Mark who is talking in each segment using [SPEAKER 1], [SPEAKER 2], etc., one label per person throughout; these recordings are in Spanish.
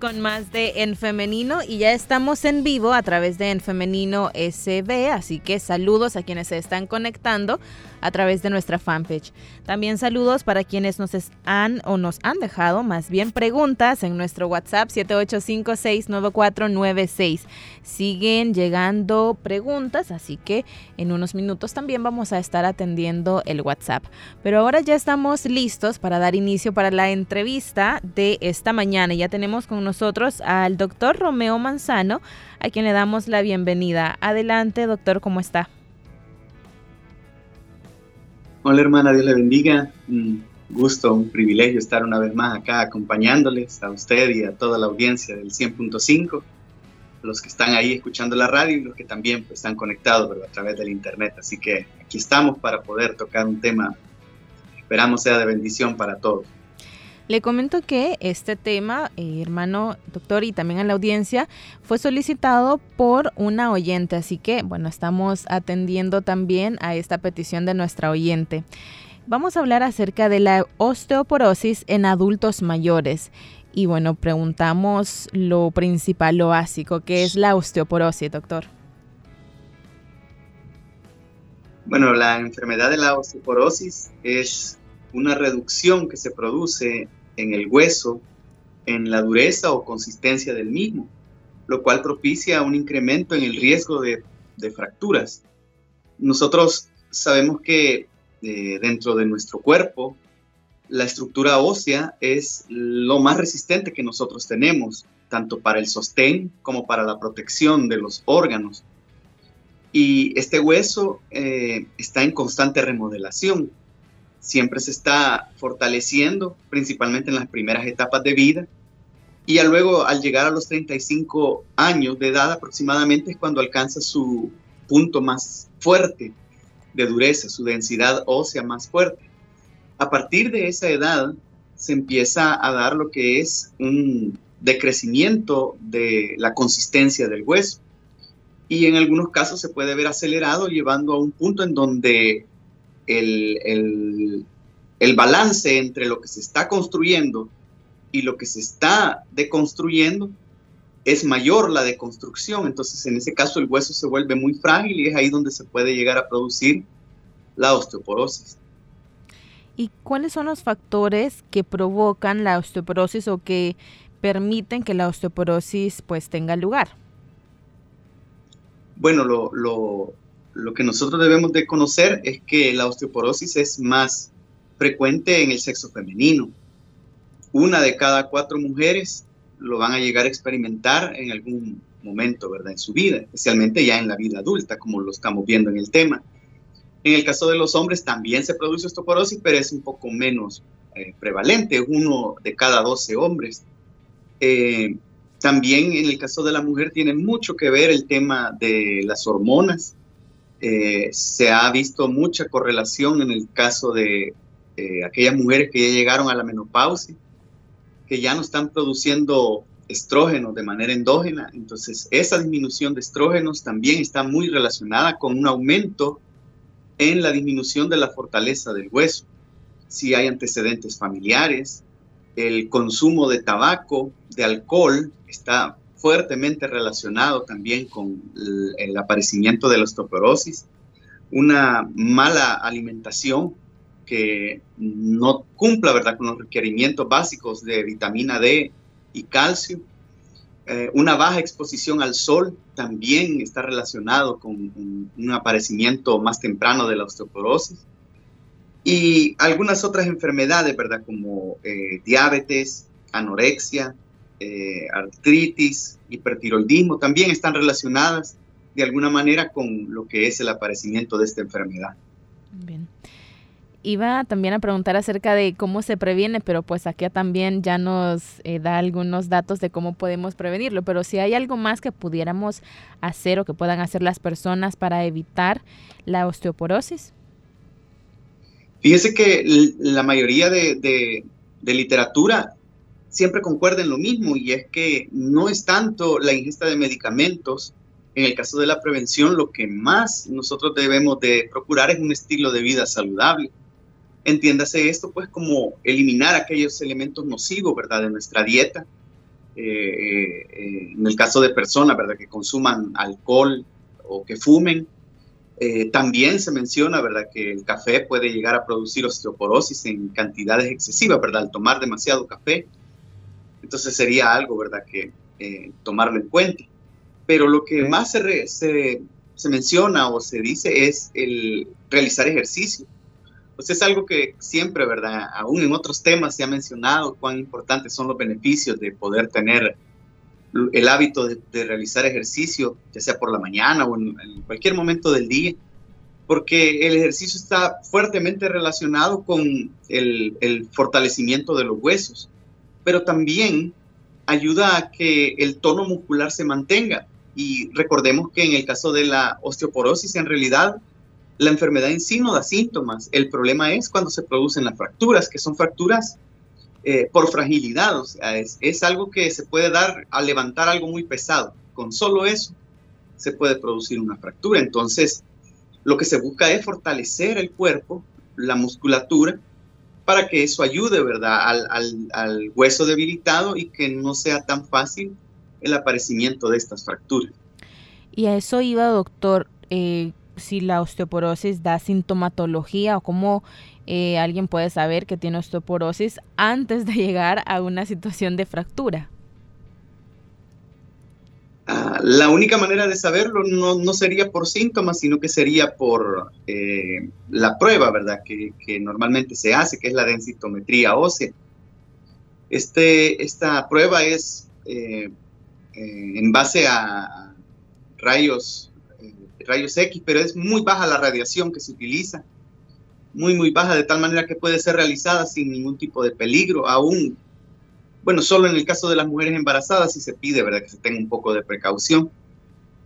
[SPEAKER 1] Con más de En Femenino y ya estamos en vivo a través de En Femenino SB, así que saludos a quienes se están conectando a través de nuestra fanpage. También saludos para quienes nos han o nos han dejado más bien preguntas en nuestro WhatsApp 78569496. Siguen llegando preguntas, así que en unos minutos también vamos a estar atendiendo el WhatsApp. Pero ahora ya estamos listos para dar inicio para la entrevista de esta mañana. Ya tenemos con nosotros al doctor Romeo Manzano, a quien le damos la bienvenida. Adelante, doctor, ¿cómo está?
[SPEAKER 2] Hola hermana, Dios le bendiga. Un gusto, un privilegio estar una vez más acá acompañándoles a usted y a toda la audiencia del 100.5, los que están ahí escuchando la radio y los que también pues, están conectados a través del internet. Así que aquí estamos para poder tocar un tema esperamos sea de bendición para todos.
[SPEAKER 1] Le comento que este tema, eh, hermano doctor, y también a la audiencia, fue solicitado por una oyente, así que bueno, estamos atendiendo también a esta petición de nuestra oyente. Vamos a hablar acerca de la osteoporosis en adultos mayores. Y bueno, preguntamos lo principal, lo básico, ¿qué es la osteoporosis, doctor?
[SPEAKER 2] Bueno, la enfermedad de la osteoporosis es una reducción que se produce en el hueso, en la dureza o consistencia del mismo, lo cual propicia un incremento en el riesgo de, fracturas. Nosotros sabemos que eh, dentro de nuestro cuerpo, la estructura ósea es lo más resistente que nosotros tenemos, tanto para el sostén como para la protección de los órganos. Y este hueso eh, está en constante remodelación siempre se está fortaleciendo, principalmente en las primeras etapas de vida. Y ya luego, al llegar a los 35 años de edad aproximadamente, es cuando alcanza su punto más fuerte de dureza, su densidad ósea más fuerte. A partir de esa edad se empieza a dar lo que es un decrecimiento de la consistencia del hueso. Y en algunos casos se puede ver acelerado, llevando a un punto en donde el, balance entre lo que se está construyendo y lo que se está deconstruyendo es mayor la deconstrucción. Entonces, en ese caso, el hueso se vuelve muy frágil y es ahí donde se puede llegar a producir la osteoporosis.
[SPEAKER 1] ¿Y cuáles son los factores que provocan la osteoporosis o que permiten que la osteoporosis pues tenga lugar?
[SPEAKER 2] Bueno, lo, lo que nosotros debemos de conocer es que la osteoporosis es más frecuente en el sexo femenino. Una de cada cuatro mujeres lo van a llegar a experimentar en algún momento, ¿verdad? En su vida, especialmente ya en la vida adulta, como lo estamos viendo en el tema. En el caso de los hombres también se produce osteoporosis, pero es un poco menos eh, prevalente, uno de cada doce hombres. Eh, también en el caso de la mujer tiene mucho que ver el tema de las hormonas, eh, se ha visto mucha correlación en el caso de aquellas mujeres que ya llegaron a la menopausia, que ya no están produciendo estrógenos de manera endógena. Entonces, esa disminución de estrógenos también está muy relacionada con un aumento en la disminución de la fortaleza del hueso. Si hay antecedentes familiares, el consumo de tabaco, de alcohol, está fuertemente relacionado también con el, aparecimiento de la osteoporosis, una mala alimentación que no cumpla ¿verdad? con los requerimientos básicos de vitamina D y calcio, eh, una baja exposición al sol también está relacionado con un, aparecimiento más temprano de la osteoporosis y algunas otras enfermedades, ¿verdad? Como eh, diabetes, anorexia, eh, artritis, hipertiroidismo, también están relacionadas de alguna manera con lo que es el aparecimiento de esta enfermedad.
[SPEAKER 1] Bien. Iba también a preguntar acerca de cómo se previene, pero pues aquí también ya nos eh, da algunos datos de cómo podemos prevenirlo. Pero si hay algo más que pudiéramos hacer o que puedan hacer las personas para evitar la osteoporosis.
[SPEAKER 2] Fíjese que la mayoría de, de literatura siempre concuerda en lo mismo y es que no es tanto la ingesta de medicamentos, en el caso de la prevención lo que más nosotros debemos de procurar es un estilo de vida saludable. Entiéndase esto pues como eliminar aquellos elementos nocivos, ¿verdad?, de nuestra dieta. Eh, eh, en el caso de personas, ¿verdad?, que consuman alcohol o que fumen, eh, también se menciona, ¿verdad?, que el café puede llegar a producir osteoporosis en cantidades excesivas, ¿verdad?, al tomar demasiado café. Entonces sería algo, ¿verdad?, que eh, tomarlo en cuenta. Pero lo que más se, se, se, menciona o se dice es el realizar ejercicio. Pues es algo que siempre, ¿verdad?, aún en otros temas se ha mencionado cuán importantes son los beneficios de poder tener el hábito de, realizar ejercicio, ya sea por la mañana o en, cualquier momento del día, porque el ejercicio está fuertemente relacionado con el, el, fortalecimiento de los huesos, pero también ayuda a que el tono muscular se mantenga. Y recordemos que en el caso de la osteoporosis, en realidad, la enfermedad en sí no da síntomas. El problema es cuando se producen las fracturas, que son fracturas eh, por fragilidad, o sea, es, algo que se puede dar al levantar algo muy pesado. Con solo eso se puede producir una fractura. Entonces, lo que se busca es fortalecer el cuerpo, la musculatura, para que eso ayude, ¿verdad?, al, hueso debilitado y que no sea tan fácil el aparecimiento de estas fracturas.
[SPEAKER 1] Y a eso iba, doctor, eh, si la osteoporosis da sintomatología o cómo eh, alguien puede saber que tiene osteoporosis antes de llegar a una situación de fractura?
[SPEAKER 2] La única manera de saberlo no, sería por síntomas, sino que sería por eh, la prueba, ¿verdad? Que, normalmente se hace, que es la densitometría ósea. Este, esta prueba es eh, en base a rayos, rayos X, pero es muy baja la radiación que se utiliza muy, muy baja, de tal manera que puede ser realizada sin ningún tipo de peligro, aún, bueno, solo en el caso de las mujeres embarazadas si se pide, ¿verdad?, que se tenga un poco de precaución.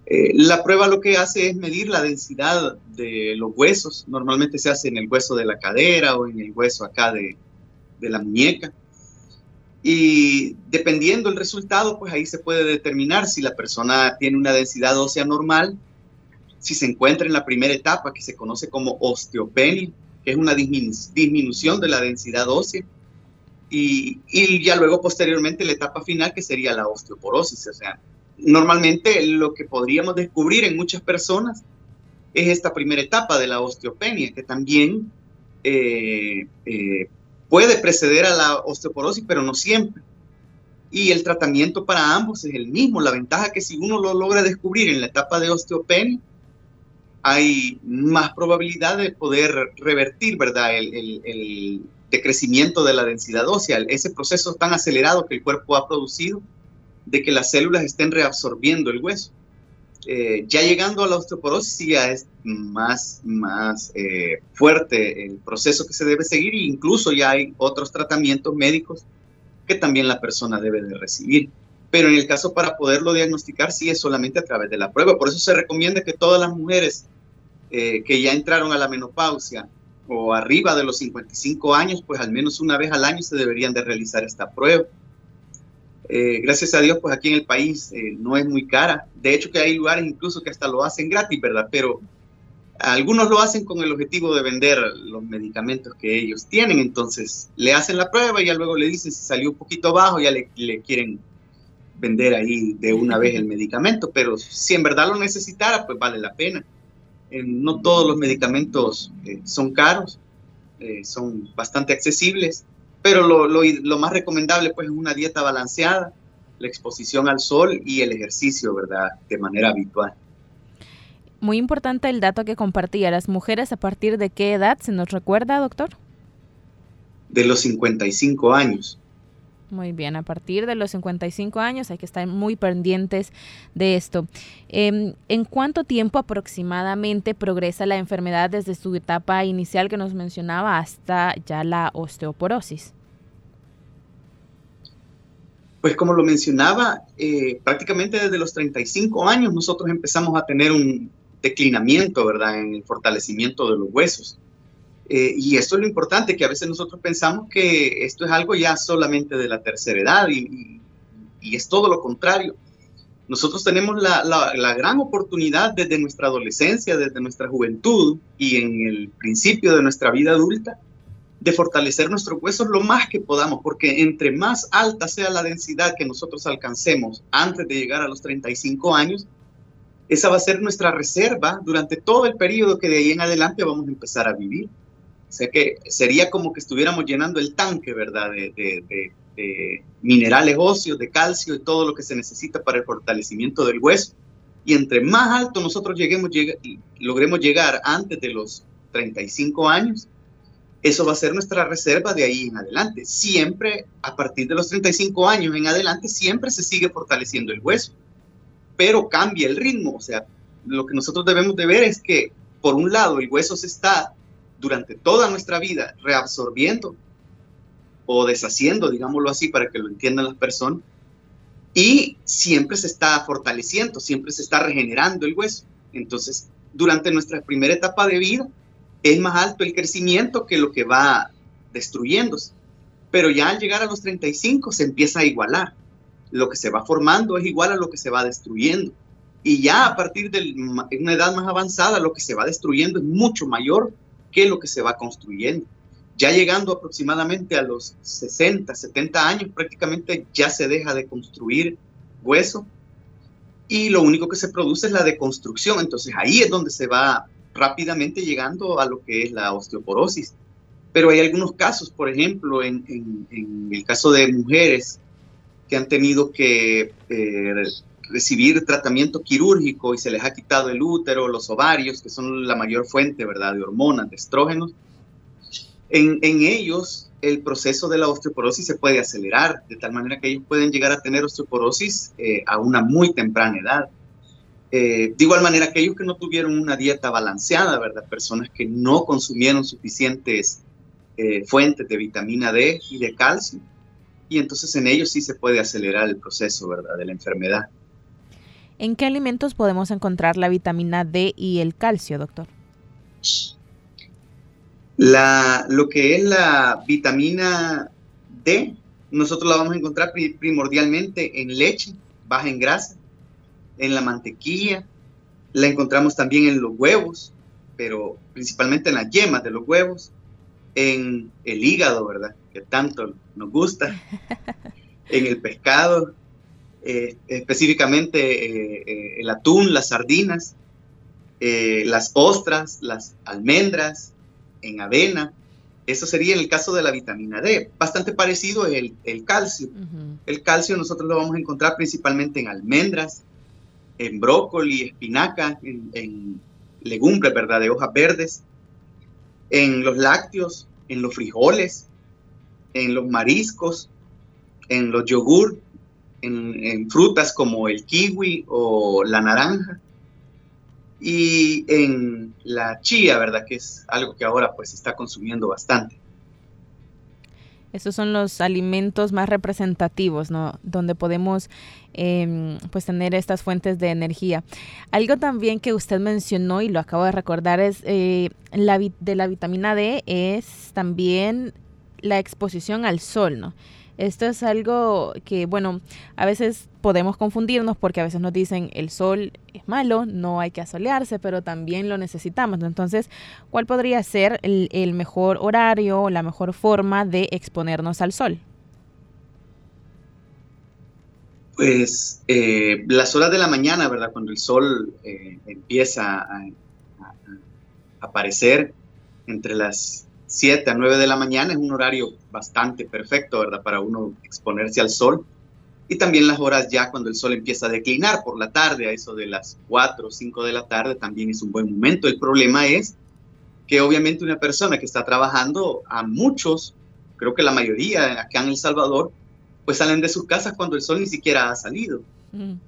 [SPEAKER 2] Eh, la prueba lo que hace es medir la densidad de los huesos, normalmente se hace en el hueso de la cadera o en el hueso acá de, de la muñeca. Y dependiendo el resultado, pues ahí se puede determinar si la persona tiene una densidad ósea normal, si se encuentra en la primera etapa que se conoce como osteopenia, que es una disminución de la densidad ósea, y, ya luego posteriormente la etapa final que sería la osteoporosis. O sea, normalmente lo que podríamos descubrir en muchas personas es esta primera etapa de la osteopenia, que también eh, eh, puede preceder a la osteoporosis, pero no siempre. Y el tratamiento para ambos es el mismo. La ventaja que si uno lo logra descubrir en la etapa de osteopenia, hay más probabilidad de poder revertir, ¿verdad? El, decrecimiento de la densidad ósea, ese proceso tan acelerado que el cuerpo ha producido de que las células estén reabsorbiendo el hueso. Eh, ya llegando a la osteoporosis ya es más, más eh, fuerte el proceso que se debe seguir e incluso ya hay otros tratamientos médicos que también la persona debe de recibir. Pero en el caso para poderlo diagnosticar sí es solamente a través de la prueba. Por eso se recomienda que todas las mujeres eh, que ya entraron a la menopausia arriba de los 55 años, pues al menos una vez al año se deberían de realizar esta prueba. Eh, gracias a Dios, pues aquí en el país eh, no es muy cara. De hecho que hay lugares incluso que hasta lo hacen gratis, ¿verdad? Pero algunos lo hacen con el objetivo de vender los medicamentos que ellos tienen. Entonces le hacen la prueba y ya luego le dicen si salió un poquito bajo, ya le, le quieren vender ahí de una vez el medicamento. Pero si en verdad lo necesitara, pues vale la pena. Eh, no todos los medicamentos eh, son caros, eh, son bastante accesibles, pero lo, lo, más recomendable pues es una dieta balanceada, la exposición al sol y el ejercicio, ¿verdad? De manera habitual.
[SPEAKER 1] Muy importante el dato que compartía. ¿Las mujeres a partir de qué edad se nos recuerda, doctor?
[SPEAKER 2] De los 55 años.
[SPEAKER 1] Muy bien, a partir de los 55 años hay que estar muy pendientes de esto. Em, ¿En cuánto tiempo aproximadamente progresa la enfermedad desde su etapa inicial que nos mencionaba hasta ya la osteoporosis?
[SPEAKER 2] Pues como lo mencionaba, eh, prácticamente desde los 35 años nosotros empezamos a tener un declinamiento, ¿verdad?, en el fortalecimiento de los huesos. Eh, y esto es lo importante, que a veces nosotros pensamos que esto es algo ya solamente de la tercera edad y, es todo lo contrario. Nosotros tenemos la, la, gran oportunidad desde nuestra adolescencia, desde nuestra juventud y en el principio de nuestra vida adulta de fortalecer nuestros huesos lo más que podamos, porque entre más alta sea la densidad que nosotros alcancemos antes de llegar a los 35 años, esa va a ser nuestra reserva durante todo el periodo que de ahí en adelante vamos a empezar a vivir. Sea que sería como que estuviéramos llenando el tanque, ¿verdad? De, minerales óseos, de calcio y todo lo que se necesita para el fortalecimiento del hueso. Y entre más alto nosotros lleguemos, logremos llegar antes de los 35 años, eso va a ser nuestra reserva de ahí en adelante. Siempre, a partir de los 35 años en adelante, siempre se sigue fortaleciendo el hueso, pero cambia el ritmo. O sea, lo que nosotros debemos de ver es que, por un lado, el hueso se está durante toda nuestra vida reabsorbiendo o deshaciendo, digámoslo así, para que lo entiendan las personas, y siempre se está fortaleciendo, siempre se está regenerando el hueso. Entonces, durante nuestra primera etapa de vida, es más alto el crecimiento que lo que va destruyéndose. Pero ya al llegar a los 35 se empieza a igualar. Lo que se va formando es igual a lo que se va destruyendo. Y ya a partir de una edad más avanzada, lo que se va destruyendo es mucho mayor que lo que se va construyendo. Ya llegando aproximadamente a los 60, 70 años, prácticamente ya se deja de construir hueso y lo único que se produce es la deconstrucción. Entonces ahí es donde se va rápidamente llegando a lo que es la osteoporosis. Pero hay algunos casos, por ejemplo, en, el caso de mujeres que han tenido que eh, recibir tratamiento quirúrgico y se les ha quitado el útero, los ovarios, que son la mayor fuente, ¿verdad?, de hormonas, de estrógenos. En, ellos el proceso de la osteoporosis se puede acelerar, de tal manera que ellos pueden llegar a tener osteoporosis eh, a una muy temprana edad. Eh, de igual manera, aquellos que no tuvieron una dieta balanceada, ¿verdad? Personas que no consumieron suficientes eh, fuentes de vitamina D y de calcio. Y entonces en ellos sí se puede acelerar el proceso, ¿verdad? De la enfermedad.
[SPEAKER 1] ¿En qué alimentos podemos encontrar la vitamina D y el calcio, doctor?
[SPEAKER 2] La, lo que es la vitamina D, nosotros la vamos a encontrar primordialmente en leche, baja en grasa, en la mantequilla, la encontramos también en los huevos, pero principalmente en las yemas de los huevos, en el hígado, ¿verdad? Que tanto nos gusta, en el pescado, eh, específicamente eh, eh, el atún, las sardinas, las ostras, las almendras, en avena. Eso sería en el caso de la vitamina D. Bastante parecido el, el calcio. El calcio nosotros lo vamos a encontrar principalmente en almendras, en brócoli, espinaca, en, legumbres, ¿verdad? De hojas verdes, en los lácteos, en los frijoles, en los mariscos, en los yogur, en, frutas como el kiwi o la naranja y en la chía, ¿verdad? Que es algo que ahora pues se está consumiendo bastante.
[SPEAKER 1] Estos son los alimentos más representativos, ¿no? Donde podemos em, pues tener estas fuentes de energía. Algo también que usted mencionó y lo acabo de recordar es eh, la de la vitamina D es también la exposición al sol, ¿no? Esto es algo que, bueno, a veces podemos confundirnos porque a veces nos dicen el sol es malo, no hay que asolearse, pero también lo necesitamos. Entonces, ¿cuál podría ser el, mejor horario o la mejor forma de exponernos al sol?
[SPEAKER 2] Pues eh, las horas de la mañana, ¿verdad? Cuando el sol eh, empieza a, a, aparecer entre las 7 a 9 de la mañana es un horario bastante perfecto, ¿verdad? Para uno exponerse al sol. Y también las horas ya cuando el sol empieza a declinar por la tarde, a eso de las 4 o 5 de la tarde, también es un buen momento. El problema es que obviamente una persona que está trabajando, a muchos, creo que la mayoría acá en El Salvador, pues salen de sus casas cuando el sol ni siquiera ha salido.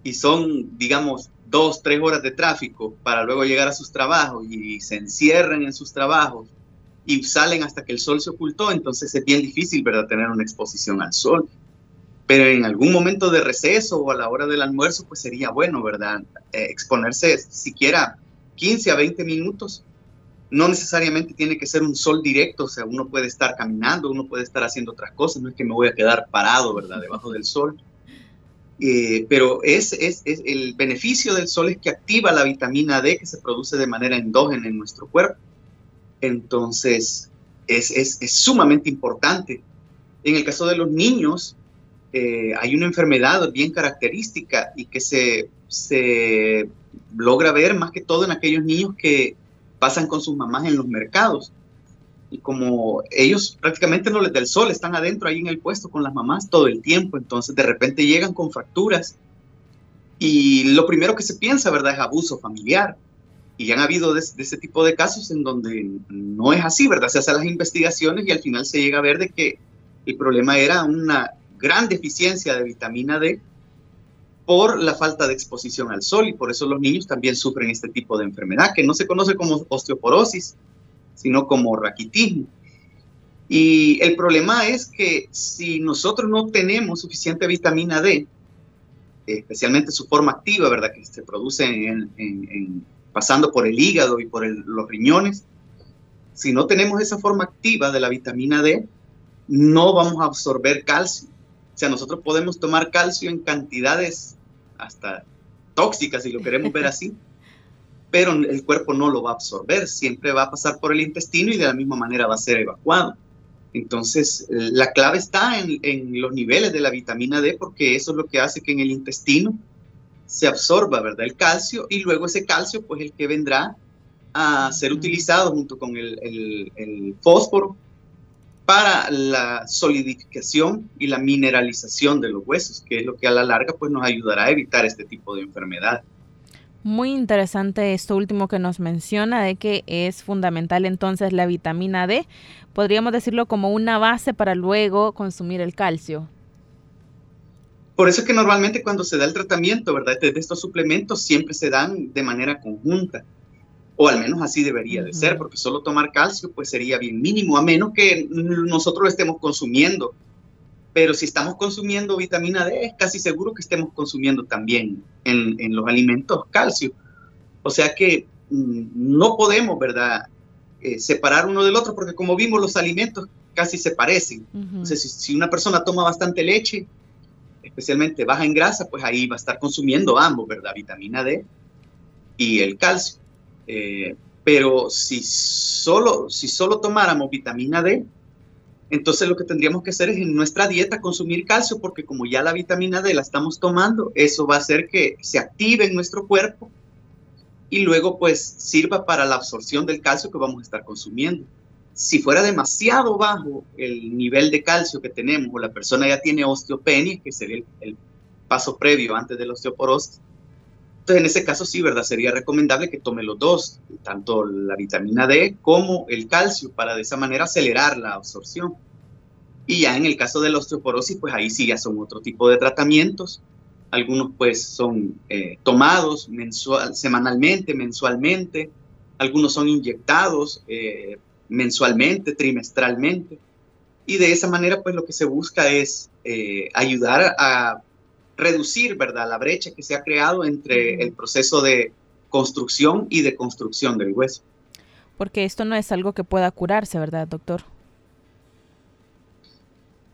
[SPEAKER 2] Y son, digamos, dos, tres horas de tráfico para luego llegar a sus trabajos y se encierran en sus trabajos y salen hasta que el sol se ocultó, entonces es bien difícil, ¿verdad?, tener una exposición al sol. Pero en algún momento de receso o a la hora del almuerzo, pues sería bueno, ¿verdad?, eh, exponerse siquiera 15 a 20 minutos no necesariamente tiene que ser un sol directo, o sea, uno puede estar caminando, uno puede estar haciendo otras cosas, no es que me voy a quedar parado, ¿verdad?, debajo del sol. Eh, pero es, es, es, el beneficio del sol es que activa la vitamina D que se produce de manera endógena en nuestro cuerpo. Entonces, es, es sumamente importante. En el caso de los niños, eh, hay una enfermedad bien característica y que se, se logra ver más que todo en aquellos niños que pasan con sus mamás en los mercados. Y como ellos prácticamente no les da sol, están adentro ahí en el puesto con las mamás todo el tiempo, entonces de repente llegan con fracturas. Y lo primero que se piensa, ¿verdad?, es abuso familiar. Y han habido de, ese tipo de casos en donde no es así, ¿verdad? Se hacen las investigaciones y al final se llega a ver de que el problema era una gran deficiencia de vitamina D por la falta de exposición al sol y por eso los niños también sufren este tipo de enfermedad que no se conoce como osteoporosis, sino como raquitismo. Y el problema es que si nosotros no tenemos suficiente vitamina D, especialmente su forma activa, ¿verdad? Que se produce en, pasando por el hígado y por los riñones, si no tenemos esa forma activa de la vitamina D, no vamos a absorber calcio. O sea, nosotros podemos tomar calcio en cantidades hasta tóxicas, si lo queremos ver así, pero el cuerpo no lo va a absorber, siempre va a pasar por el intestino y de la misma manera va a ser evacuado. Entonces, la clave está en, los niveles de la vitamina D porque eso es lo que hace que en el intestino se absorba, ¿verdad? El calcio y luego ese calcio, pues el que vendrá a ser utilizado junto con el, el fósforo para la solidificación y la mineralización de los huesos, que es lo que a la larga pues nos ayudará a evitar este tipo de enfermedad.
[SPEAKER 1] Muy interesante esto último que nos menciona de que es fundamental entonces la vitamina D. Podríamos decirlo como una base para luego consumir el calcio.
[SPEAKER 2] Por eso es que normalmente cuando se da el tratamiento, ¿verdad? De estos suplementos siempre se dan de manera conjunta o al menos así debería de ser, porque solo tomar calcio pues sería bien mínimo, a menos que nosotros lo estemos consumiendo. Pero si estamos consumiendo vitamina D, es casi seguro que estemos consumiendo también en, los alimentos calcio. O sea que mm, no podemos, ¿verdad?, eh, separar uno del otro, porque como vimos, los alimentos casi se parecen. Entonces, si, una persona toma bastante leche, especialmente baja en grasa, pues ahí va a estar consumiendo ambos, ¿verdad? Vitamina D y el calcio. Eh, pero si solo, si solo tomáramos vitamina D, entonces lo que tendríamos que hacer es en nuestra dieta consumir calcio, porque como ya la vitamina D la estamos tomando, eso va a hacer que se active en nuestro cuerpo y luego pues sirva para la absorción del calcio que vamos a estar consumiendo. Si fuera demasiado bajo el nivel de calcio que tenemos o la persona ya tiene osteopenia, que sería el, el paso previo antes de la osteoporosis, entonces, en ese caso sí, ¿verdad? Sería recomendable que tome los dos, tanto la vitamina D como el calcio, para de esa manera acelerar la absorción. Y ya en el caso de la osteoporosis, pues ahí sí ya son otro tipo de tratamientos. Algunos pues son eh, tomados mensual, semanalmente, mensualmente. Algunos son inyectados eh, mensualmente, trimestralmente. Y de esa manera pues lo que se busca es eh, ayudar a reducir, ¿verdad?, la brecha que se ha creado entre el proceso de construcción y de construcción del hueso.
[SPEAKER 1] Porque esto no es algo que pueda curarse, ¿verdad, doctor?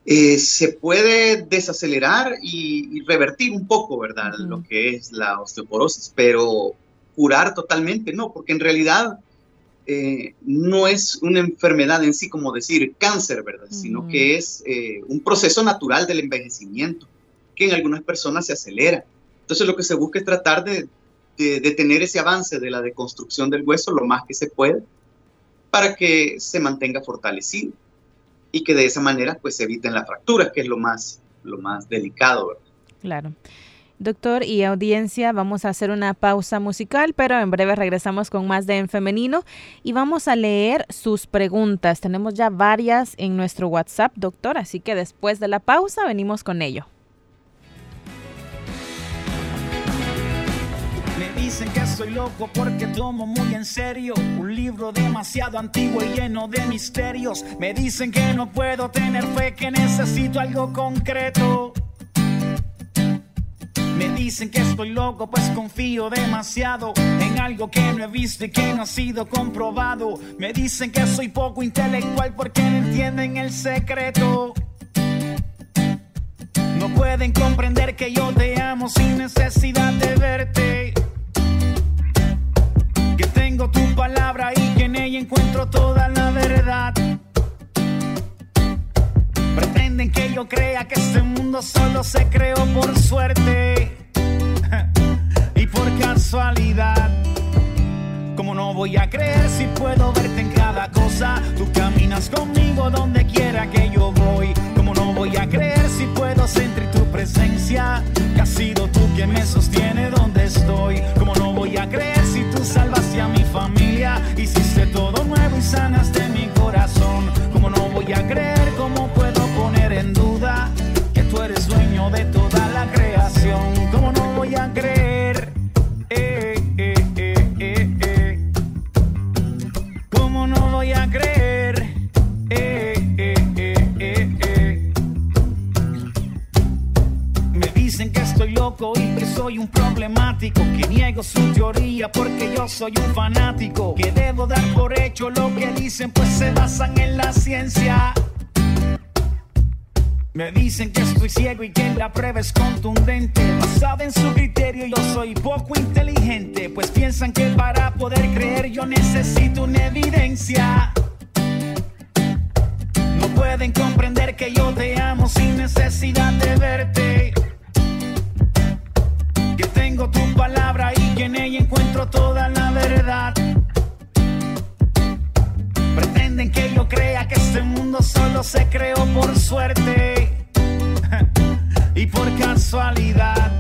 [SPEAKER 2] Eh, se puede desacelerar y, revertir un poco, ¿verdad? Lo que es la osteoporosis, pero curar totalmente no, porque en realidad eh, no es una enfermedad en sí como decir cáncer, ¿verdad? Sino que es eh, un proceso natural del envejecimiento que en algunas personas se acelera. Entonces lo que se busca es tratar de, de, tener ese avance de la deconstrucción del hueso lo más que se puede para que se mantenga fortalecido y que de esa manera pues se eviten las fracturas, que es lo más, lo más delicado.
[SPEAKER 1] Claro. Doctor y audiencia, vamos a hacer una pausa musical, pero en breve regresamos con más de En Femenino y vamos a leer sus preguntas. Tenemos ya varias en nuestro WhatsApp, doctor, así que después de la pausa venimos con ello.
[SPEAKER 3] Dicen que soy loco porque tomo muy en serio un libro demasiado antiguo y lleno de misterios. Me dicen que no puedo tener fe, que necesito algo concreto. Me dicen que estoy loco, pues confío demasiado en algo que no he visto y que no ha sido comprobado. Me dicen que soy poco intelectual porque no entienden el secreto. No pueden comprender que yo te amo sin necesidad de verte. Que tengo tu palabra y que en ella encuentro toda la verdad. Pretenden que yo crea que este mundo solo se creó por suerte y por casualidad. Como no voy a creer si puedo verte en cada porque yo soy se creó por suerte y por casualidad.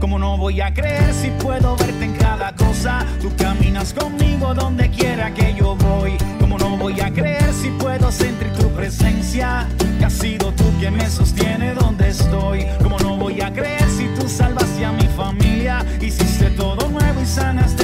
[SPEAKER 3] Como no voy a creer si puedo verte en cada cosa? Tú caminas conmigo donde quiera que yo voy. Como no voy a creer si puedo sentir tu presencia? Que has sido tú quien me sostiene donde estoy. Como no voy a creer si tú salvaste a mi familia? Hiciste todo nuevo y sanaste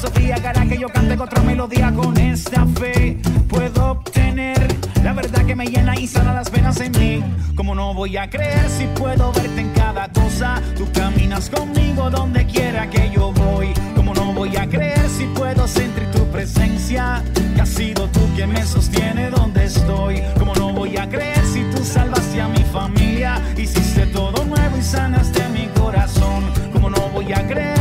[SPEAKER 3] filosofía hará que yo cante otra melodía. Con esta fe puedo obtener la verdad que me llena y sana las venas en mí. Como no voy a creer si puedo verte en cada cosa? Tú caminas conmigo donde quiera que yo voy. Como no voy a creer si puedo sentir tu presencia? Que has sido tú quien me sostiene donde estoy. Como no voy a creer si tú salvaste a mi familia? Hiciste todo nuevo y sanaste mi corazón. Como no voy a creer,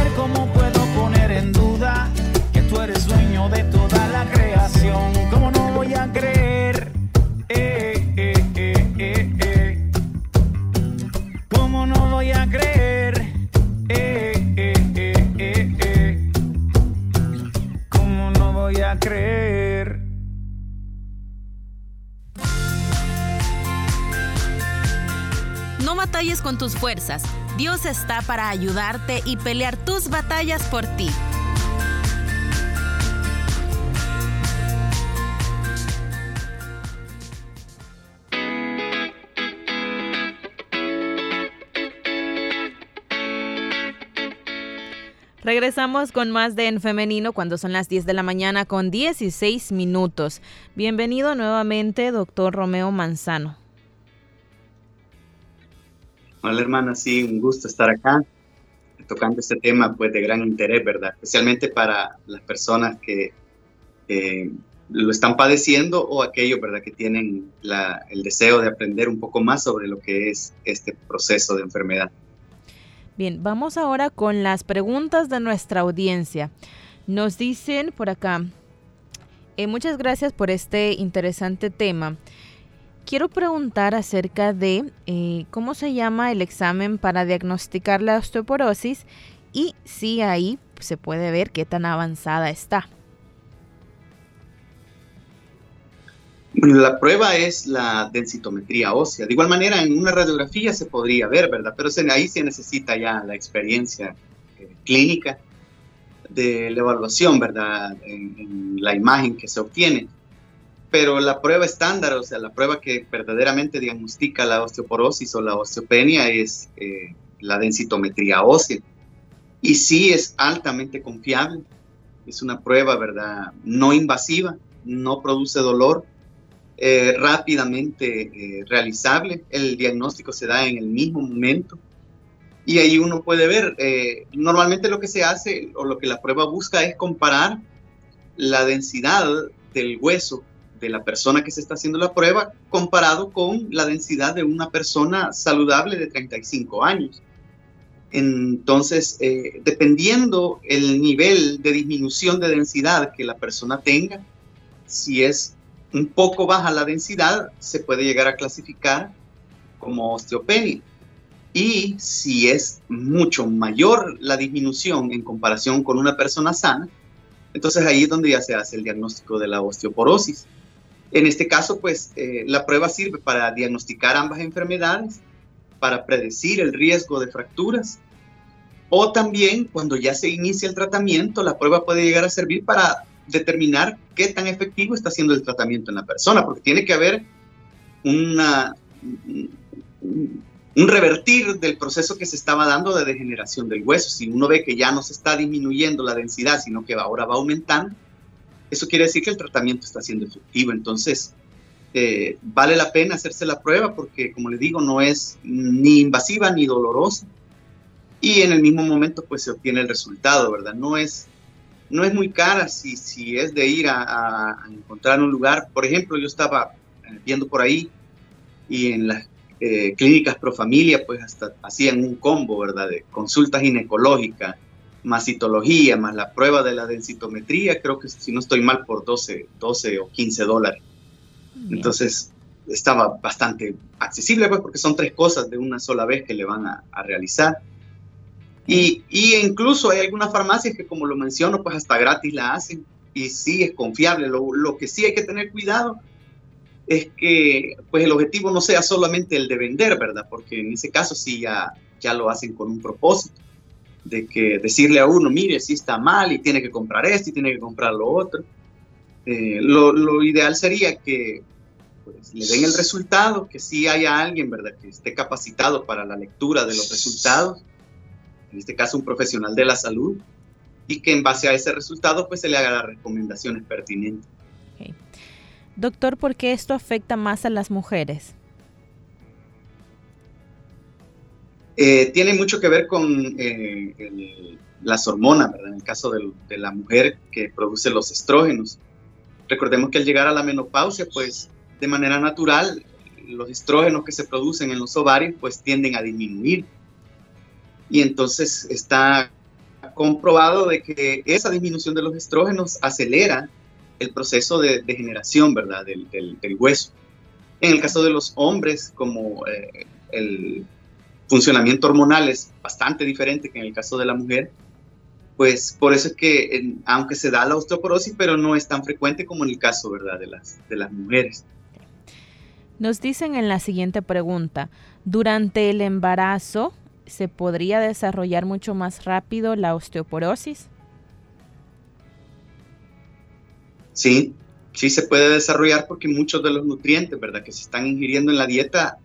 [SPEAKER 4] Dios está para ayudarte y pelear tus batallas por ti.
[SPEAKER 1] Regresamos con más de En Femenino cuando son las 10 de la mañana con 16 minutos. Bienvenido nuevamente, doctor Romeo Manzano.
[SPEAKER 2] Hola hermana, sí, un gusto estar acá tocando este tema pues de gran interés, ¿verdad? Especialmente para las personas que eh, lo están padeciendo o aquellos, ¿verdad? Que tienen la, el deseo de aprender un poco más sobre lo que es este proceso de enfermedad.
[SPEAKER 1] Bien, vamos ahora con las preguntas de nuestra audiencia. Nos dicen por acá, eh, muchas gracias por este interesante tema. Quiero preguntar acerca de eh, cómo se llama el examen para diagnosticar la osteoporosis y si ahí se puede ver qué tan avanzada está.
[SPEAKER 2] La prueba es la densitometría ósea. De igual manera, en una radiografía se podría ver, ¿verdad? Pero ahí se necesita ya la experiencia eh, clínica. de la evaluación, ¿verdad? En, la imagen que se obtiene. Pero la prueba estándar, o sea, la prueba que verdaderamente diagnostica la osteoporosis o la osteopenia es eh, la densitometría ósea. Y sí es altamente confiable. Es una prueba, ¿verdad? No invasiva, no produce dolor, eh, rápidamente eh, realizable. El diagnóstico se da en el mismo momento y ahí uno puede ver, eh, normalmente lo que se hace o lo que la prueba busca es comparar la densidad del hueso de la persona que se está haciendo la prueba comparado con la densidad de una persona saludable de 35 años. Entonces, eh, dependiendo el nivel de disminución de densidad que la persona tenga, si es un poco baja la densidad, se puede llegar a clasificar como osteopenia. Y si es mucho mayor la disminución en comparación con una persona sana, entonces ahí es donde ya se hace el diagnóstico de la osteoporosis. En este caso, pues eh, la prueba sirve para diagnosticar ambas enfermedades, para predecir el riesgo de fracturas, o también cuando ya se inicia el tratamiento, la prueba puede llegar a servir para determinar qué tan efectivo está siendo el tratamiento en la persona, porque tiene que haber un revertir del proceso que se estaba dando de degeneración del hueso. Si uno ve que ya no se está disminuyendo la densidad, sino que ahora va aumentando, eso quiere decir que el tratamiento está siendo efectivo. Entonces, eh, vale la pena hacerse la prueba porque, como le digo, no es ni invasiva ni dolorosa. Y en el mismo momento, pues se obtiene el resultado, ¿verdad? No es, no es muy cara si, si es de ir a, a encontrar un lugar. Por ejemplo, yo estaba eh, viendo por ahí y en las eh, clínicas pro familia, pues hasta hacían un combo, ¿verdad? De consulta ginecológica, más citología, más la prueba de la densitometría, creo que si no estoy mal, por 12, 12 o 15 dólares. Entonces, estaba bastante accesible, pues, porque son tres cosas de una sola vez que le van a, realizar. Y, y, incluso hay algunas farmacias que, como lo menciono, pues hasta gratis la hacen y sí es confiable. Lo, lo que sí hay que tener cuidado es que pues el objetivo no sea solamente el de vender, ¿verdad? Porque en ese caso sí ya, ya lo hacen con un propósito, de que decirle a uno, mire, si está mal y tiene que comprar esto y tiene que comprar lo otro. Eh, lo, ideal sería que pues, le den el resultado, que sí haya alguien, ¿verdad?, que esté capacitado para la lectura de los resultados, en este caso un profesional de la salud, y que en base a ese resultado pues se le haga las recomendaciones pertinentes.
[SPEAKER 1] Doctor, ¿por qué esto afecta más a las mujeres?
[SPEAKER 2] Eh, tiene mucho que ver con eh, las hormonas, ¿verdad? En el caso de, la mujer que produce los estrógenos. Recordemos que al llegar a la menopausia, pues de manera natural, los estrógenos que se producen en los ovarios, pues tienden a disminuir. Y entonces está comprobado de que esa disminución de los estrógenos acelera el proceso de degeneración, ¿verdad?, del, hueso. En el caso de los hombres, como eh, el funcionamiento hormonal es bastante diferente que en el caso de la mujer, pues por eso es que aunque se da la osteoporosis, pero no es tan frecuente como en el caso, ¿verdad?, de las, de las mujeres.
[SPEAKER 1] Nos dicen en la siguiente pregunta, durante el embarazo, ¿se podría desarrollar mucho más rápido la osteoporosis?
[SPEAKER 2] Sí, sí se puede desarrollar porque muchos de los nutrientes, ¿verdad?, que se están ingiriendo en la dieta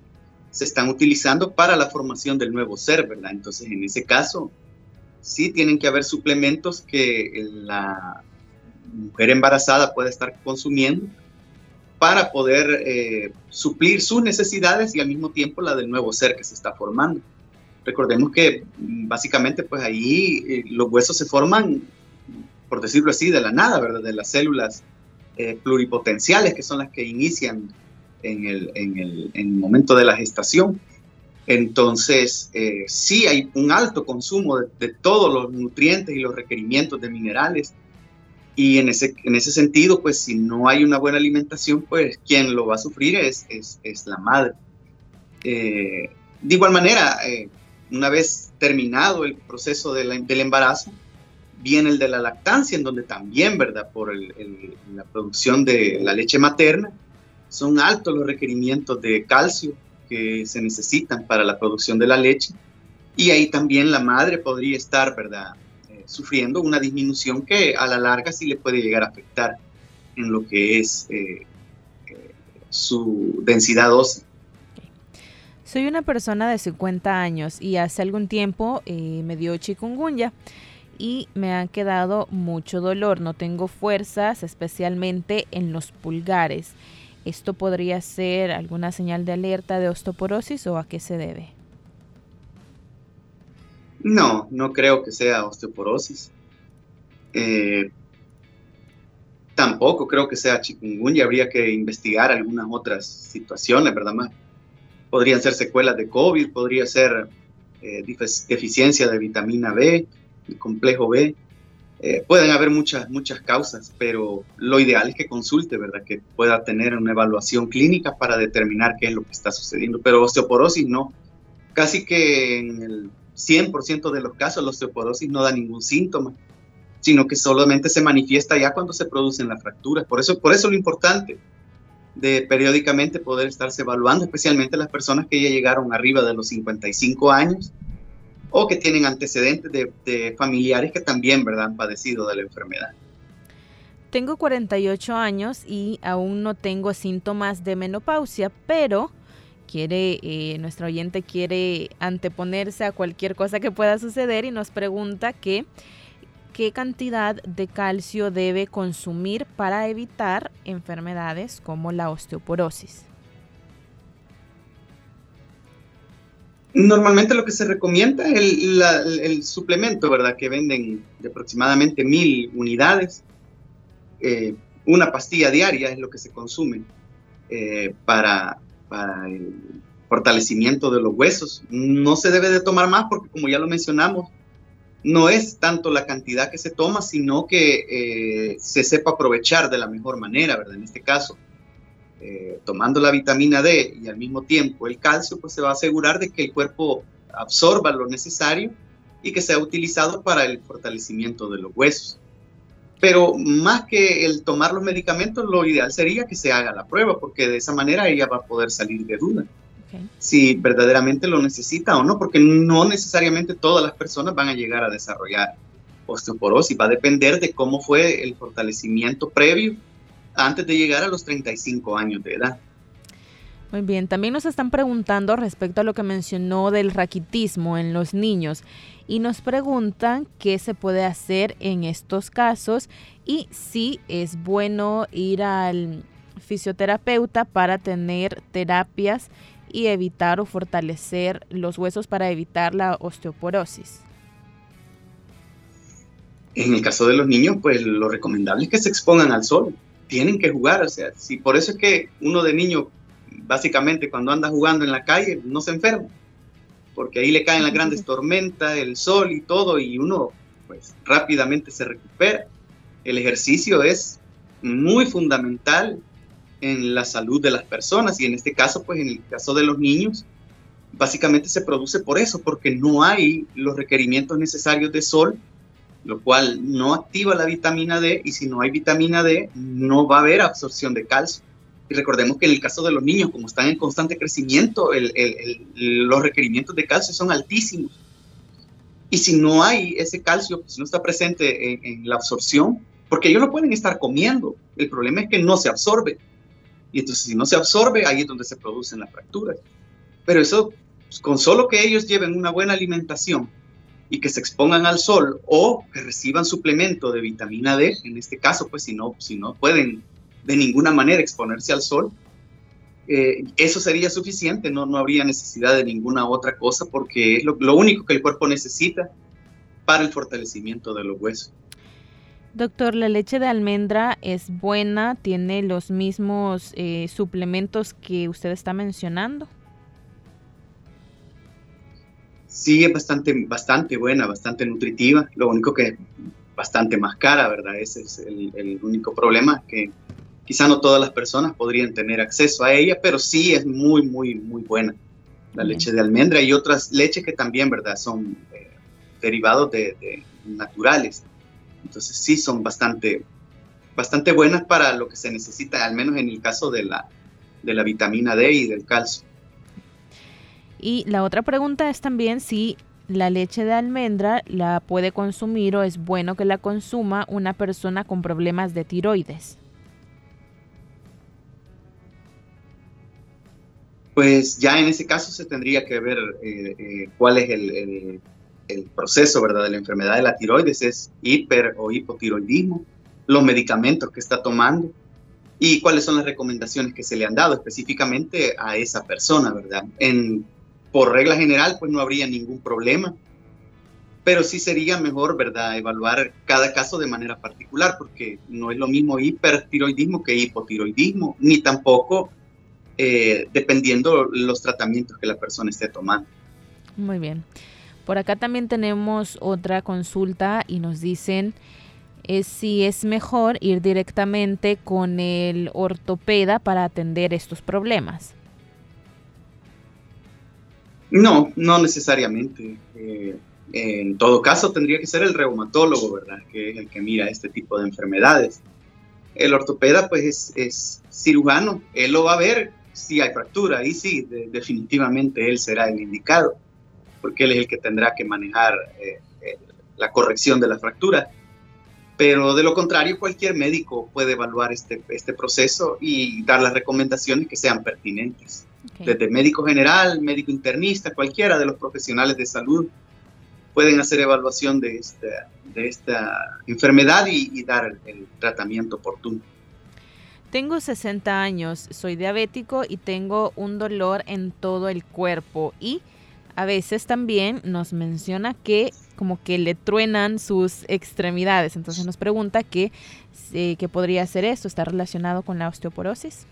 [SPEAKER 2] se están utilizando para la formación del nuevo ser, ¿verdad? Entonces, en ese caso, sí tienen que haber suplementos que la mujer embarazada puede estar consumiendo para poder eh, suplir sus necesidades y al mismo tiempo la del nuevo ser que se está formando. Recordemos que mm, básicamente pues ahí eh, los huesos se forman por decirlo así, de la nada, ¿verdad? De las células eh, pluripotenciales, que son las que inician en el, en el, en el momento de la gestación. Entonces, eh, sí hay un alto consumo de, todos los nutrientes y los requerimientos de minerales. Y en ese, en ese sentido, pues si no hay una buena alimentación, pues quien lo va a sufrir es, es, es la madre. Eh, de igual manera, una vez terminado el proceso del embarazo, viene el de la lactancia, en donde también, ¿verdad? Por la producción de la leche materna, son altos los requerimientos de calcio que se necesitan para la producción de la leche. Y ahí también la madre podría estar, ¿verdad? Eh, sufriendo una disminución que a la larga sí le puede llegar a afectar en lo que es eh, su densidad ósea.
[SPEAKER 1] Soy una persona de 50 años y hace algún tiempo me dio chikungunya y me ha quedado mucho dolor. No tengo fuerzas, especialmente en los pulgares. ¿Esto podría ser alguna señal de alerta de osteoporosis o a qué se debe?
[SPEAKER 2] No, no creo que sea osteoporosis. Eh, tampoco creo que sea chikungunya. Habría que investigar algunas otras situaciones, ¿verdad? Podrían ser secuelas de COVID, podría ser eh, deficiencia de vitamina B, el complejo B. Eh, pueden haber muchas, muchas causas, pero lo ideal es que consulte, ¿verdad? Que pueda tener una evaluación clínica para determinar qué es lo que está sucediendo. Pero osteoporosis no. Casi que en el 100% de los casos la osteoporosis no da ningún síntoma, sino que solamente se manifiesta ya cuando se producen las fracturas. Por eso, por eso lo importante de periódicamente poder estarse evaluando, especialmente las personas que ya llegaron arriba de los 55 años o que tienen antecedentes de, familiares que también ¿verdad? han padecido de la enfermedad.
[SPEAKER 1] Tengo 48 años y aún no tengo síntomas de menopausia, pero quiere, eh, nuestro oyente quiere anteponerse a cualquier cosa que pueda suceder y nos pregunta que qué cantidad de calcio debe consumir para evitar enfermedades como la osteoporosis.
[SPEAKER 2] Normalmente lo que se recomienda es el, suplemento, ¿verdad? Que venden de aproximadamente mil unidades. Eh, una pastilla diaria es lo que se consume eh, para, el fortalecimiento de los huesos. No se debe de tomar más porque, como ya lo mencionamos, no es tanto la cantidad que se toma, sino que eh, se sepa aprovechar de la mejor manera, ¿verdad? En este caso, eh, tomando la vitamina D y al mismo tiempo el calcio, pues se va a asegurar de que el cuerpo absorba lo necesario y que sea utilizado para el fortalecimiento de los huesos. Pero más que el tomar los medicamentos, lo ideal sería que se haga la prueba, porque de esa manera ella va a poder salir de duda si verdaderamente lo necesita o no, porque no necesariamente todas las personas van a llegar a desarrollar osteoporosis, va a depender de cómo fue el fortalecimiento previo antes de llegar a los 35 años de edad.
[SPEAKER 1] Muy bien, también nos están preguntando respecto a lo que mencionó del raquitismo en los niños y nos preguntan qué se puede hacer en estos casos y si es bueno ir al fisioterapeuta para tener terapias y evitar o fortalecer los huesos para evitar la osteoporosis.
[SPEAKER 2] En el caso de los niños, pues lo recomendable es que se expongan al sol tienen que jugar, o sea, si por eso es que uno de niño, básicamente cuando anda jugando en la calle, no se enferma, porque ahí le caen las grandes tormentas, el sol y todo, y uno pues rápidamente se recupera. El ejercicio es muy fundamental en la salud de las personas y en este caso, pues en el caso de los niños, básicamente se produce por eso, porque no hay los requerimientos necesarios de sol lo cual no activa la vitamina D y si no hay vitamina D no va a haber absorción de calcio. Y recordemos que en el caso de los niños, como están en constante crecimiento, los requerimientos de calcio son altísimos. Y si no hay ese calcio, si no está presente en, la absorción, porque ellos lo pueden estar comiendo, el problema es que no se absorbe. Y entonces si no se absorbe, ahí es donde se producen las fracturas. Pero eso, pues, con solo que ellos lleven una buena alimentación, y que se expongan al sol o que reciban suplemento de vitamina D, en este caso, pues si no, si no pueden de ninguna manera exponerse al sol, eh, eso sería suficiente, no, no habría necesidad de ninguna otra cosa porque es lo, único que el cuerpo necesita para el fortalecimiento de los huesos.
[SPEAKER 1] Doctor, ¿la leche de almendra es buena? ¿Tiene los mismos eh, suplementos que usted está mencionando?
[SPEAKER 2] Sí es bastante, bastante buena, bastante nutritiva, lo único que es bastante más cara, ¿verdad? Ese es el, único problema, que quizá no todas las personas podrían tener acceso a ella, pero sí es muy, muy, muy buena. La leche de almendra y otras leches que también, ¿verdad? Son eh, derivados de, naturales. Entonces sí son bastante, bastante buenas para lo que se necesita, al menos en el caso de la, de la vitamina D y del calcio.
[SPEAKER 1] Y la otra pregunta es también si la leche de almendra la puede consumir o es bueno que la consuma una persona con problemas de tiroides?
[SPEAKER 2] Pues ya en ese caso se tendría que ver eh, eh, cuál es el, el, proceso ¿verdad? de la enfermedad de la tiroides, es hiper o hipotiroidismo, los medicamentos que está tomando y cuáles son las recomendaciones que se le han dado específicamente a esa persona, ¿verdad? En, por regla general, pues no habría ningún problema, pero sí sería mejor, ¿verdad?, evaluar cada caso de manera particular, porque no es lo mismo hipertiroidismo que hipotiroidismo, ni tampoco eh, dependiendo los tratamientos que la persona esté tomando.
[SPEAKER 1] Muy bien. Por acá también tenemos otra consulta y nos dicen si es mejor ir directamente con el ortopeda para atender estos problemas.
[SPEAKER 2] No, no necesariamente. Eh, en todo caso, tendría que ser el reumatólogo, ¿verdad? Que es el que mira este tipo de enfermedades. El ortopeda, pues, es, cirujano. Él lo va a ver si hay fractura. Y sí, definitivamente él será el indicado, porque él es el que tendrá que manejar eh, eh, la corrección de la fractura. Pero de lo contrario, cualquier médico puede evaluar este, este proceso y dar las recomendaciones que sean pertinentes. Desde médico general, médico internista, cualquiera de los profesionales de salud pueden hacer evaluación de esta, de esta enfermedad y, dar el, tratamiento oportuno.
[SPEAKER 1] Tengo 60 años, soy diabético y tengo un dolor en todo el cuerpo y a veces también nos menciona que como que le truenan sus extremidades. Entonces nos pregunta qué que podría ser esto, está relacionado con la osteoporosis.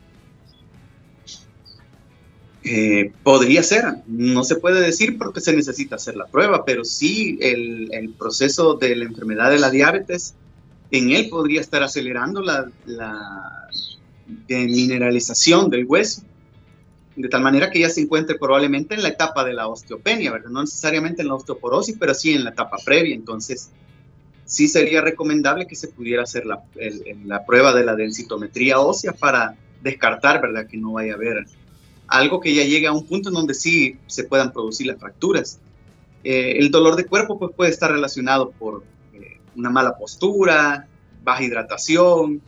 [SPEAKER 2] Eh, podría ser, no se puede decir porque se necesita hacer la prueba, pero sí el, proceso de la enfermedad de la diabetes, en él podría estar acelerando la, la mineralización del hueso, de tal manera que ya se encuentre probablemente en la etapa de la osteopenia, ¿verdad? no necesariamente en la osteoporosis, pero sí en la etapa previa. Entonces, sí sería recomendable que se pudiera hacer la, la prueba de la densitometría ósea para descartar, ¿verdad?, que no vaya a haber algo que ya llegue a un punto en donde sí se puedan producir las fracturas. Eh, el dolor de cuerpo pues, puede estar relacionado por eh, una mala postura, baja hidratación,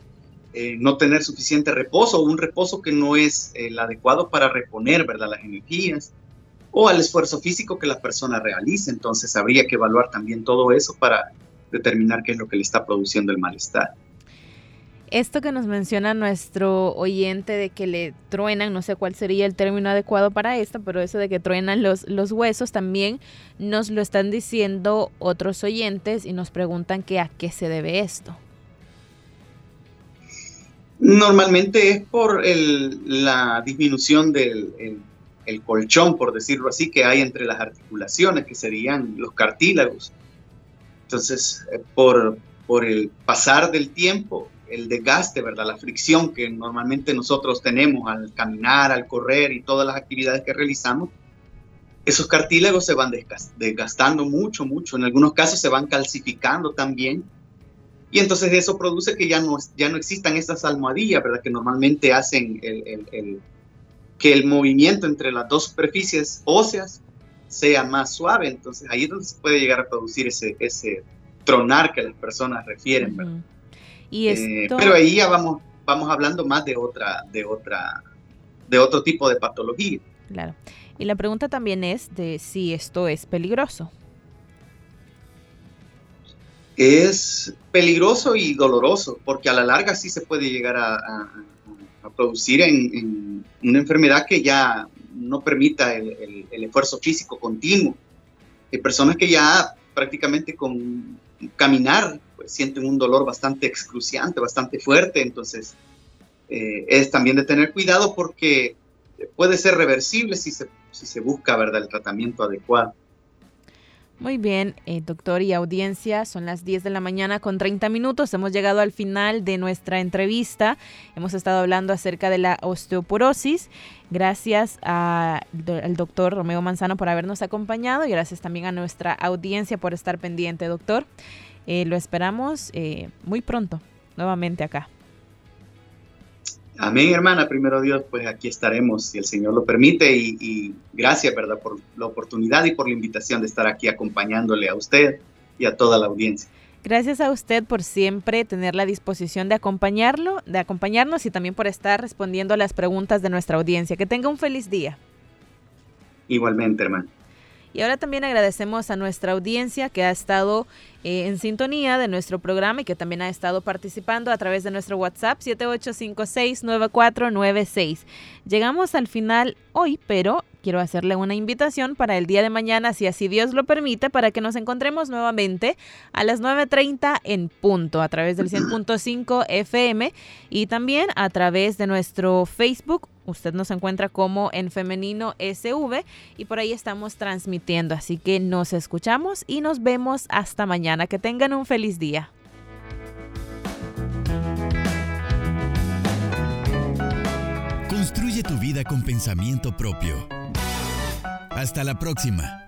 [SPEAKER 2] eh, no tener suficiente reposo un reposo que no es el adecuado para reponer ¿verdad? las energías o al esfuerzo físico que la persona realice. Entonces habría que evaluar también todo eso para determinar qué es lo que le está produciendo el malestar.
[SPEAKER 1] Esto que nos menciona nuestro oyente de que le truenan, no sé cuál sería el término adecuado para esto, pero eso de que truenan los, los huesos también nos lo están diciendo otros oyentes y nos preguntan que a qué se debe esto.
[SPEAKER 2] Normalmente es por la disminución del el, colchón, por decirlo así, que hay entre las articulaciones, que serían los cartílagos. Entonces, eh, por, por el pasar del tiempo, el desgaste, ¿verdad? La fricción que normalmente nosotros tenemos al caminar, al correr y todas las actividades que realizamos, esos cartílagos se van desgastando mucho, mucho. En algunos casos se van calcificando también. Y entonces eso produce que ya no, ya no existan estas almohadillas, ¿verdad? Que normalmente hacen el, que el movimiento entre las dos superficies óseas sea más suave. Entonces ahí es donde se puede llegar a producir ese, ese tronar que las personas refieren, ¿verdad? Eh, pero ahí ya vamos, vamos hablando más de otra, de otra, de otro tipo de patología.
[SPEAKER 1] Claro. Y la pregunta también es de si esto es peligroso.
[SPEAKER 2] Es peligroso y doloroso, porque a la larga sí se puede llegar a, producir en, una enfermedad que ya no permita el, el esfuerzo físico continuo. Hay personas que ya prácticamente con caminar sienten un dolor bastante excruciante, bastante fuerte, entonces eh, es también de tener cuidado porque puede ser reversible si se, si se busca ¿verdad? el tratamiento adecuado.
[SPEAKER 1] Muy bien, eh, doctor y audiencia, son las 10 de la mañana con 30 minutos. Hemos llegado al final de nuestra entrevista. Hemos estado hablando acerca de la osteoporosis. Gracias al doctor Romeo Manzano por habernos acompañado y gracias también a nuestra audiencia por estar pendiente, doctor. Eh, lo esperamos eh, muy pronto, nuevamente acá.
[SPEAKER 2] Amén, hermana. Primero Dios, pues aquí estaremos, si el Señor lo permite. Y, gracias, ¿verdad?, por la oportunidad y por la invitación de estar aquí acompañándole a usted y a toda la audiencia.
[SPEAKER 1] Gracias a usted por siempre tener la disposición de acompañarlo, de acompañarnos y también por estar respondiendo a las preguntas de nuestra audiencia. Que tenga un feliz día.
[SPEAKER 2] Igualmente, hermano.
[SPEAKER 1] Y ahora también agradecemos a nuestra audiencia que ha estado eh, en sintonía de nuestro programa y que también ha estado participando a través de nuestro WhatsApp 7856-9496. Llegamos al final hoy, pero quiero hacerle una invitación para el día de mañana, si así Dios lo permite, para que nos encontremos nuevamente a las 9.30 en punto a través del 100.5 FM y también a través de nuestro Facebook. Usted nos encuentra como en femenino SV y por ahí estamos transmitiendo. Así que nos escuchamos y nos vemos hasta mañana. Que tengan un feliz día.
[SPEAKER 5] Construye tu vida con pensamiento propio. Hasta la próxima.